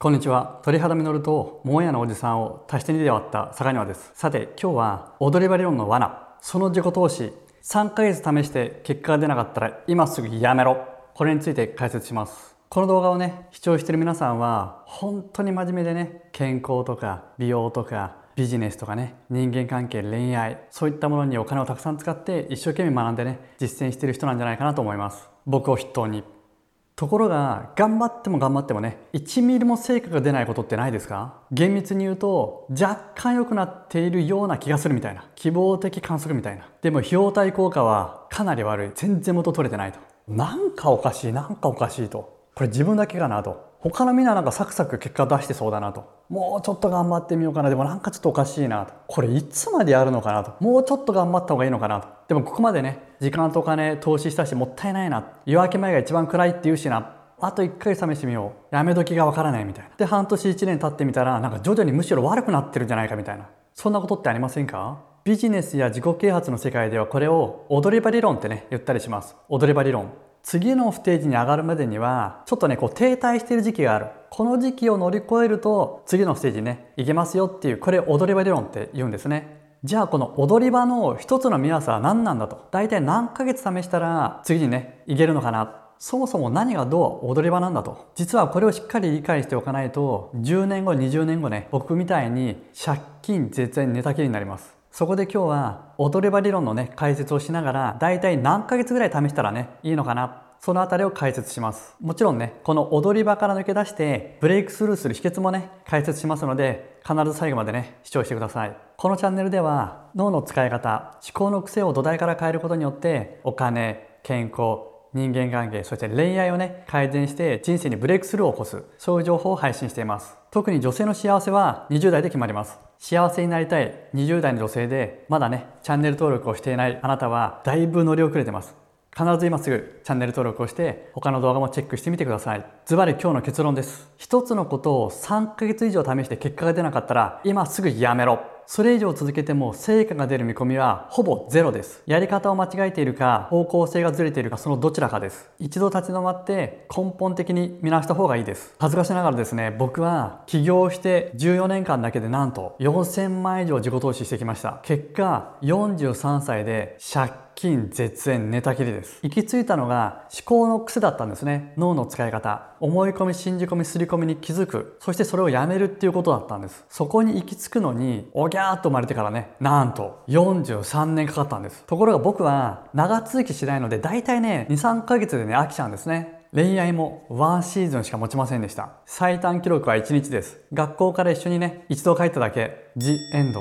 こんにちは。鳥肌実と桃屋のおじさんを足して2で割った坂庭です。さて、今日は踊り場理論の罠、その自己投資、3ヶ月試して結果が出なかったら今すぐやめろ。これについて解説します。この動画をね、視聴している皆さんは、本当に真面目でね、健康とか美容とかビジネスとかね、人間関係、恋愛、そういったものにお金をたくさん使って一生懸命学んでね、実践している人なんじゃないかなと思います。僕を筆頭に。ところが頑張っても頑張ってもね1ミリも成果が出ないことってないですか？厳密に言うと若干良くなっているような気がするみたいな希望的観測みたいな。でも費用対効果はかなり悪い。全然元取れてないと。なんかおかしいなんかおかしいと。これ自分だけかなと。他のみんななんかサクサク結果出してそうだなと。もうちょっと頑張ってみようかな。でもなんかちょっとおかしいなと。これいつまでやるのかなと。もうちょっと頑張った方がいいのかなと。でもここまでね時間とお金投資したしもったいないな。夜明け前が一番暗いって言うしな。あと1回試してみよう。やめ時がわからないみたいな。で半年1年経ってみたらなんか徐々にむしろ悪くなってるんじゃないかみたいな。そんなことってありませんか？ビジネスや自己啓発の世界ではこれを踊り場理論ってね言ったりします。踊り場理論。次のステージに上がるまでにはちょっとねこう停滞している時期がある。この時期を乗り越えると次のステージにね行けますよっていうこれ踊り場理論って言うんですね。じゃあこの踊り場の一つの目安は何なんだと。大体何ヶ月試したら次にね行けるのかな。そもそも何がどう踊り場なんだと。実はこれをしっかり理解しておかないと10年後20年後ね僕みたいに借金絶縁寝たきりになります。そこで今日は踊り場理論のね解説をしながらだいたい何ヶ月ぐらい試したらねいいのかなそのあたりを解説します。もちろんね、この踊り場から抜け出してブレイクスルーする秘訣もね、解説しますので、必ず最後までね、視聴してください。このチャンネルでは脳の使い方、思考の癖を土台から変えることによってお金、健康、人間関係そして恋愛をね改善して人生にブレイクスルーを起こすそういう情報を配信しています特に女性の幸せは20代で決まります。幸せになりたい20代の女性でまだねチャンネル登録をしていないあなたはだいぶ乗り遅れてます。必ず今すぐチャンネル登録をして他の動画もチェックしてみてください。ズバリ今日の結論です。一つのことを3ヶ月以上試して結果が出なかったら今すぐやめろ。それ以上続けても成果が出る見込みはほぼゼロです。やり方を間違えているか、方向性がずれているか、そのどちらかです。一度立ち止まって根本的に見直した方がいいです。恥ずかしながらですね、僕は起業して14年間だけでなんと4000万以上自己投資してきました。結果、43歳で借金絶縁寝たきりです行き着いたのが思考の癖だったんですね脳の使い方思い込み信じ込みすり込みに気づくそしてそれをやめるっていうことだったんですそこに行き着くのにおぎャーっと生まれてからねなんと43年かかったんです。ところが僕は長続きしないので大体ね23ヶ月でね飽きちゃうんですね。恋愛もワンシーズンしか持ちませんでした。最短記録は1日です。学校から一緒にね一度帰っただけ。ジ・エンド。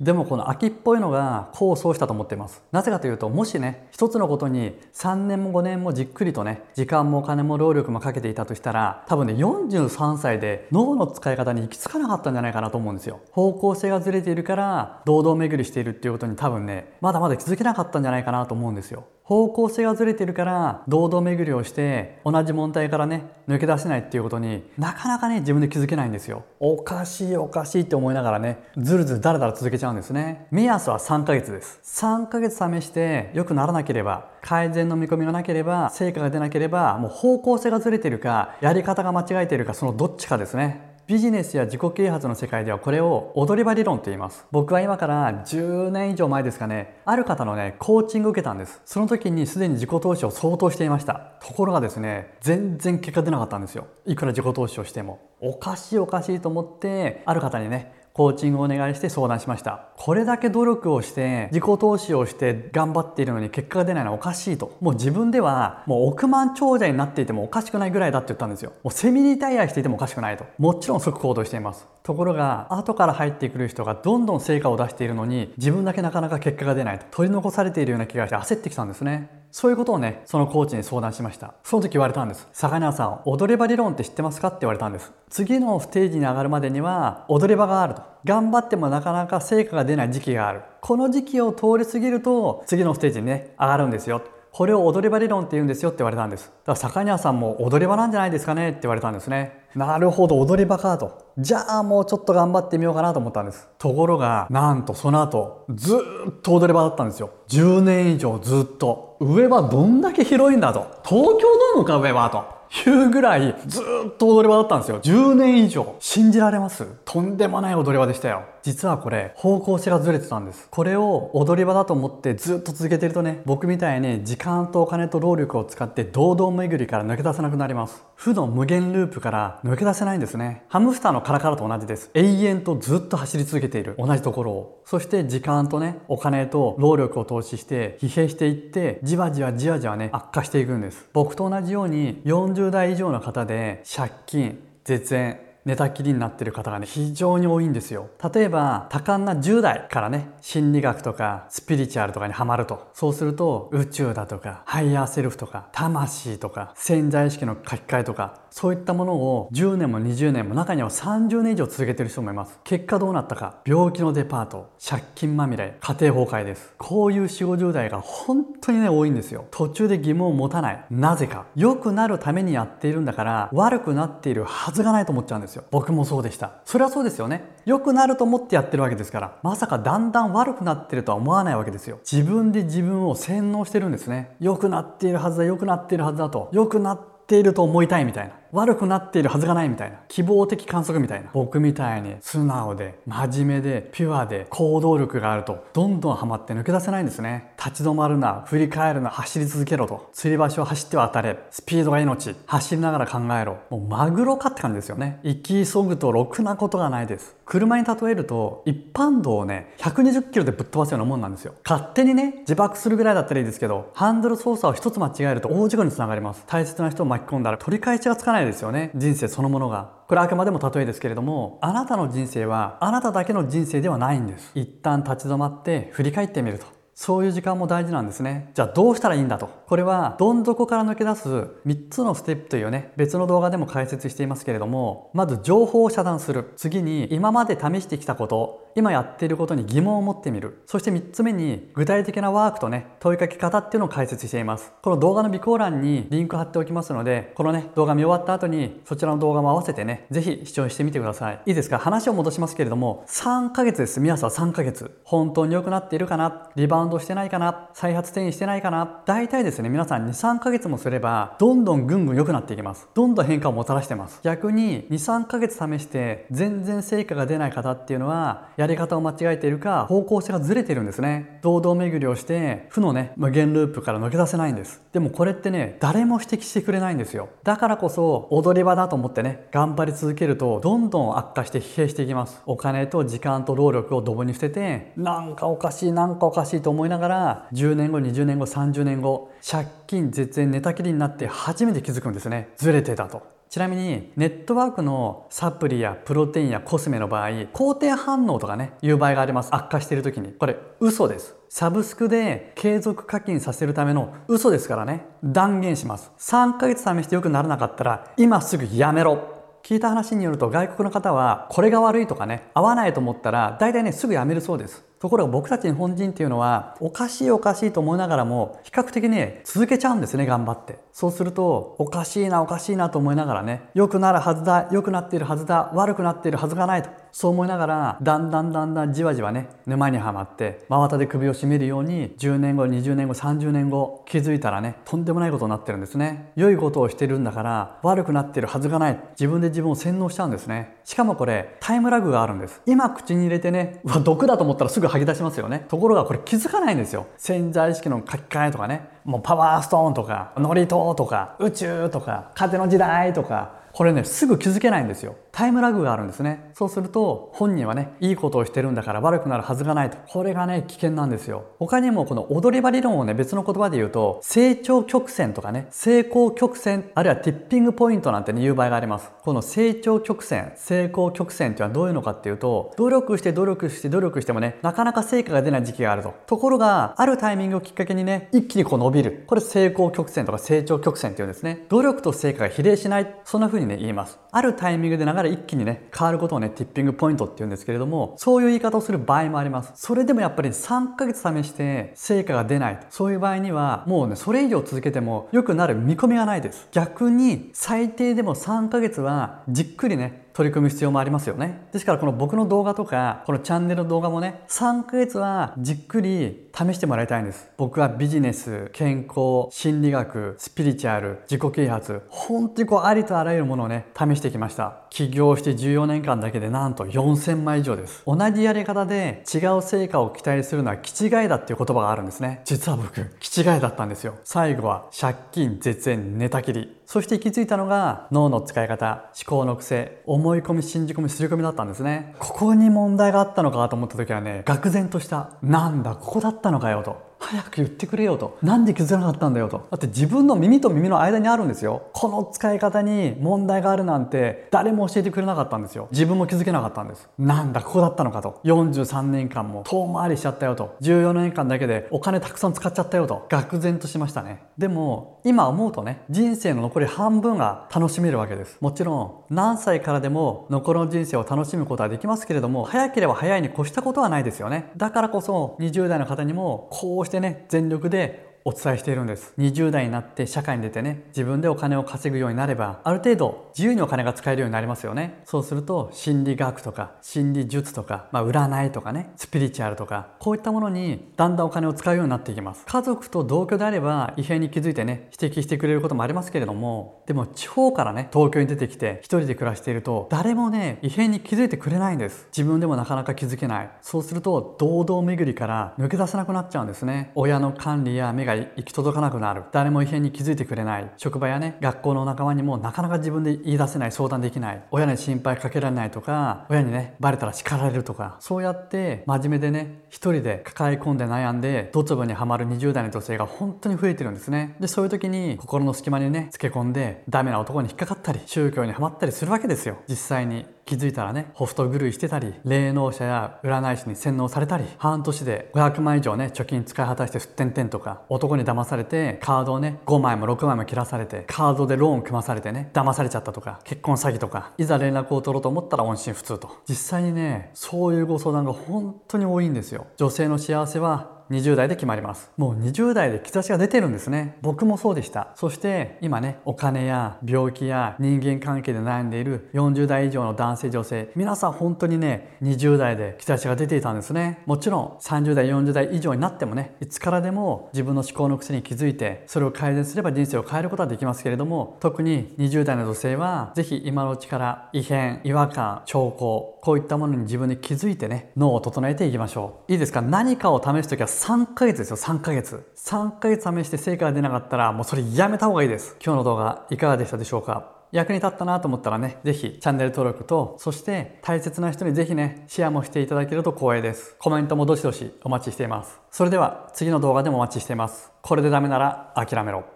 でもこの秋っぽいのが功を奏したと思っています。なぜかというと、もしね、一つのことに3年も5年もじっくりとね、時間もお金も労力もかけていたとしたら、多分ね、43歳で脳の使い方に行き着かなかったんじゃないかなと思うんですよ。方向性がずれているから、堂々巡りしているっていうことに多分ね、まだまだ気づけなかったんじゃないかなと思うんですよ。方向性がずれてるから堂々巡りをして同じ問題からね抜け出せないっていうことになかなかね自分で気づけないんですよ。おかしいおかしいって思いながらねずるずるだらだら続けちゃうんですね。目安は3ヶ月です。3ヶ月試して良くならなければ改善の見込みがなければ成果が出なければもう方向性がずれてるかやり方が間違えているかそのどっちかですねビジネスや自己啓発の世界ではこれを踊り場理論と言います。僕は今から10年以上前ですかね、ある方のね、コーチングを受けたんです。その時にすでに自己投資を相当していました。ところがですね、全然結果出なかったんですよ。いくら自己投資をしても。おかしいおかしいと思って、ある方にね、コーチングをお願いして相談しました。これだけ努力をして、自己投資をして頑張っているのに結果が出ないのはおかしいと。もう自分ではもう億万長者になっていてもおかしくないぐらいだって言ったんですよ。もうセミリタイアしていてもおかしくないと。もちろん即行動しています。ところが、後から入ってくる人がどんどん成果を出しているのに、自分だけなかなか結果が出ないと。取り残されているような気がして焦ってきたんですね。そういうことをね、そのコーチに相談しました。その時言われたんです。坂根さん、踊れ場理論って知ってますかって言われたんです。次のステージに上がるまでには、踊れ場があると。頑張ってもなかなか成果が出ない時期がある。この時期を通り過ぎると、次のステージにね、上がるんですよ。これを踊り場理論って言うんですよって言われたんです。だから坂庭さんも踊り場なんじゃないですかねって言われたんですね。なるほど、踊り場かと。じゃあもうちょっと頑張ってみようかなと思ったんです。ところが、なんとその後、ずっと踊り場だったんですよ。10年以上ずっと。上はどんだけ広いんだと。東京ドームか上はと。いうぐらいずっと踊り場だったんですよ。10年以上。信じられます？とんでもない踊り場でしたよ。実はこれ、方向性がずれてたんです。これを踊り場だと思ってずっと続けてるとね、僕みたいに時間とお金と労力を使って堂々巡りから抜け出せなくなります。負の無限ループから抜け出せないんですね。ハムスターのカラカラと同じです。永遠とずっと走り続けている。同じところを。そして時間とね、お金と労力を投資して疲弊していって、じわじわじわじわね、悪化していくんです。僕と同じように40代以上の方で借金、絶縁、寝たきりになってる方がね、非常に多いんですよ。例えば、多感な10代からね、心理学とかスピリチュアルとかにハマると。そうすると、宇宙だとか、 higher self とか、魂とか、潜在意識の書き換えとか、そういったものを10年も20年も中には30年以上続けてる人もいます。結果どうなったか。病気のデパート借金まみれ家庭崩壊です。こういう4、50代が本当にね多いんですよ。途中で疑問を持たない。なぜか。良くなるためにやっているんだから悪くなっているはずがないと思っちゃうんです。よ。僕もそうでした。それはそうですよね。良くなると思ってやってるわけですから。まさかだんだん悪くなってるとは思わないわけですよ。自分で自分を洗脳してるんですね。良くなっているはずだ良くなっているはずだと。良くなっていると思いたいみたいな。悪くなっているはずがないみたいな。希望的観測みたいな。僕みたいに素直で真面目でピュアで行動力があるとどんどんハマって抜け出せないんですね。立ち止まるな振り返るな走り続けろと。釣り橋を走っては当たれ。スピードが命。走りながら考えろ。もうマグロかって感じですよね。行き急ぐとろくなことがないです。車に例えると一般道をね120キロでぶっ飛ばすようなもんなんですよ。勝手にね自爆するぐらいだったらいいですけどハンドル操作を一つ間違えると大事故につながります。大切な人を巻き込んだら取り返しがつかないですよね。人生そのものが。これあくまでも例えですけれどもあなたの人生はあなただけの人生ではないんです。一旦立ち止まって振り返ってみると。そういう時間も大事なんですね。じゃあどうしたらいいんだと。これはどん底から抜け出す3つのステップというね、別の動画でも解説していますけれども、まず情報を遮断する。次に今まで試してきたこと、今やっていることに疑問を持ってみる。そして3つ目に具体的なワークとね、問いかけ方っていうのを解説しています。この動画の備考欄にリンク貼っておきますので、このね、動画見終わった後にそちらの動画も合わせてね、ぜひ視聴してみてください。いいですか？話を戻しますけれども、3ヶ月です。皆さん3ヶ月。本当に良くなっているかな？リバウンドしてないかな再発転移してないかな大体ですね皆さん23ヶ月もすればどんどんぐんぐん良くなっていきます。どんどん変化をもたらしてます。逆に23ヶ月試して全然成果が出ない方っていうのはやり方を間違えているか方向性がずれてるんですね。堂々巡りをして負のね無限ループから抜け出せないんです。でもこれってね誰も指摘してくれないんですよ。だからこそ踊り場だと思ってね頑張り続けるとどんどん悪化して疲弊していきます。お金と時間と労力をドブに捨ててなんかおかしいなんかおかしいと思いながら10年後20年後30年後借金絶縁寝たきりになって初めて気づくんですね。ずれてたと。ちなみにネットワークのサプリやプロテインやコスメの場合肯定反応とかねいう場合があります。悪化している時に。これ嘘です。サブスクで継続課金させるための嘘ですからね。断言します。3ヶ月試して良くならなかったら今すぐやめろ。聞いた話によると外国の方はこれが悪いとかね合わないと思ったら大体ねすぐやめるそうです。ところが僕たち日本人っていうのはおかしいおかしいと思いながらも比較的ね続けちゃうんですね頑張って。そうするとおかしいなおかしいなと思いながらね良くなるはずだ良くなっているはずだ悪くなっているはずがないと。そう思いながらだんだんだんだんじわじわね沼にはまって真綿で首を絞めるように10年後20年後30年後気づいたらねとんでもないことになってるんですね。良いことをしてるんだから悪くなってるはずがない。自分で自分を洗脳しちゃうんですね。しかもこれタイムラグがあるんです。今口に入れてねうわ毒だと思ったらすぐ吐き出しますよね。ところがこれ気づかないんですよ。潜在意識の書き換えとかね。もうパワーストーンとかノリトとか宇宙とか風の時代とか。これねすぐ気づけないんですよ。タイムラグがあるんですね。そうすると本人はねいいことをしてるんだから悪くなるはずがないと。これがね危険なんですよ。他にもこの踊り場理論をね別の言葉で言うと成長曲線とかね成功曲線あるいはティッピングポイントなんてね言う場合があります。この成長曲線成功曲線っていうのはどういうのかっていうと努力して努力して努力してもねなかなか成果が出ない時期があると。ところがあるタイミングをきっかけにね一気にこう伸びる。これ成功曲線とか成長曲線っていうんですね。努力と成果が比例しない。そんな風ににね言います。あるタイミングで流れ一気にね変わることをねティッピングポイントって言うんですけれどもそういう言い方をする場合もあります。それでもやっぱり3ヶ月試して成果が出ないそういう場合にはもうねそれ以上続けても良くなる見込みがないです。逆に最低でも3ヶ月はじっくりね取り組む必要もありますよね。ですからこの僕の動画とか、このチャンネルの動画もね、3ヶ月はじっくり試してもらいたいんです。僕はビジネス、健康、心理学、スピリチュアル、自己啓発、本当にこうありとあらゆるものをね、試してきました。起業して14年間だけでなんと4000枚以上です。同じやり方で違う成果を期待するのは気違いだっていう言葉があるんですね。実は僕、気違いだったんですよ。最後は借金、絶縁、寝たきり。そして行き着いたのが脳の使い方、思考の癖、思い込み、信じ込み、すり込みだったんですね。ここに問題があったのかと思った時はね、愕然とした。なんだ、ここだったのかよと。早く言ってくれよと。なんで気づかなかったんだよと。だって自分の耳と耳の間にあるんですよ。この使い方に問題があるなんて誰も教えてくれなかったんですよ。自分も気づけなかったんです。なんだ、ここだったのかと。43年間も遠回りしちゃったよと。14年間だけでお金たくさん使っちゃったよと。愕然としましたね。でも、今思うとね、人生の残り半分が楽しめるわけです。もちろん、何歳からでも残りの人生を楽しむことはできますけれども、早ければ早いに越したことはないですよね。だからこそ、20代の方にも、こうしてね、全力でお伝えしているんです。20代になって社会に出てね自分でお金を稼ぐようになればある程度自由にお金が使えるようになりますよね。そうすると心理学とか心理術とか、まあ、占いとかねスピリチュアルとかこういったものにだんだんお金を使うようになっていきます。家族と同居であれば異変に気づいてね指摘してくれることもありますけれどもでも地方からね東京に出てきて一人で暮らしていると誰もね異変に気づいてくれないんです。自分でもなかなか気づけない。そうすると堂々巡りから抜け出せなくなっちゃうんですね。親の管理や目が行き届かなくなる。誰も異変に気づいてくれない。職場やね学校の仲間にもなかなか自分で言い出せない相談できない。親に心配かけられないとか親にねバレたら叱られるとか。そうやって真面目でね一人で抱え込んで悩んでドツボにはまる20代の女性が本当に増えてるんですね。でそういう時に心の隙間にねつけ込んでダメな男に引っかかったり宗教にはまったりするわけですよ。実際に気づいたらねホスト狂いしてたり霊能者や占い師に洗脳されたり半年で500万以上ね貯金使い果たしてすってんてんとか男に騙されてカードをね5枚も6枚も切らされてカードでローン組まされてね騙されちゃったとか結婚詐欺とかいざ連絡を取ろうと思ったら音信不通と。実際にねそういうご相談が本当に多いんですよ。女性の幸せは20代で決まります。もう20代で兆しが出てるんですね。僕もそうでした。そして今ねお金や病気や人間関係で悩んでいる40代以上の男性女性皆さん本当にね20代で兆しが出ていたんですね。もちろん30代40代以上になってもねいつからでも自分の思考の癖に気づいてそれを改善すれば人生を変えることはできますけれども特に20代の女性は是非今のうちから異変違和感兆候こういったものに自分で気づいてね脳を整えていきましょう。いいですか？何かを試す時は3ヶ月ですよ、3ヶ月。3ヶ月試して成果が出なかったら、もうそれやめた方がいいです。今日の動画いかがでしたでしょうか？役に立ったなと思ったらね、ぜひチャンネル登録と、そして大切な人にぜひね、シェアもしていただけると光栄です。コメントもどしどしお待ちしています。それでは次の動画でもお待ちしています。これでダメなら諦めろ。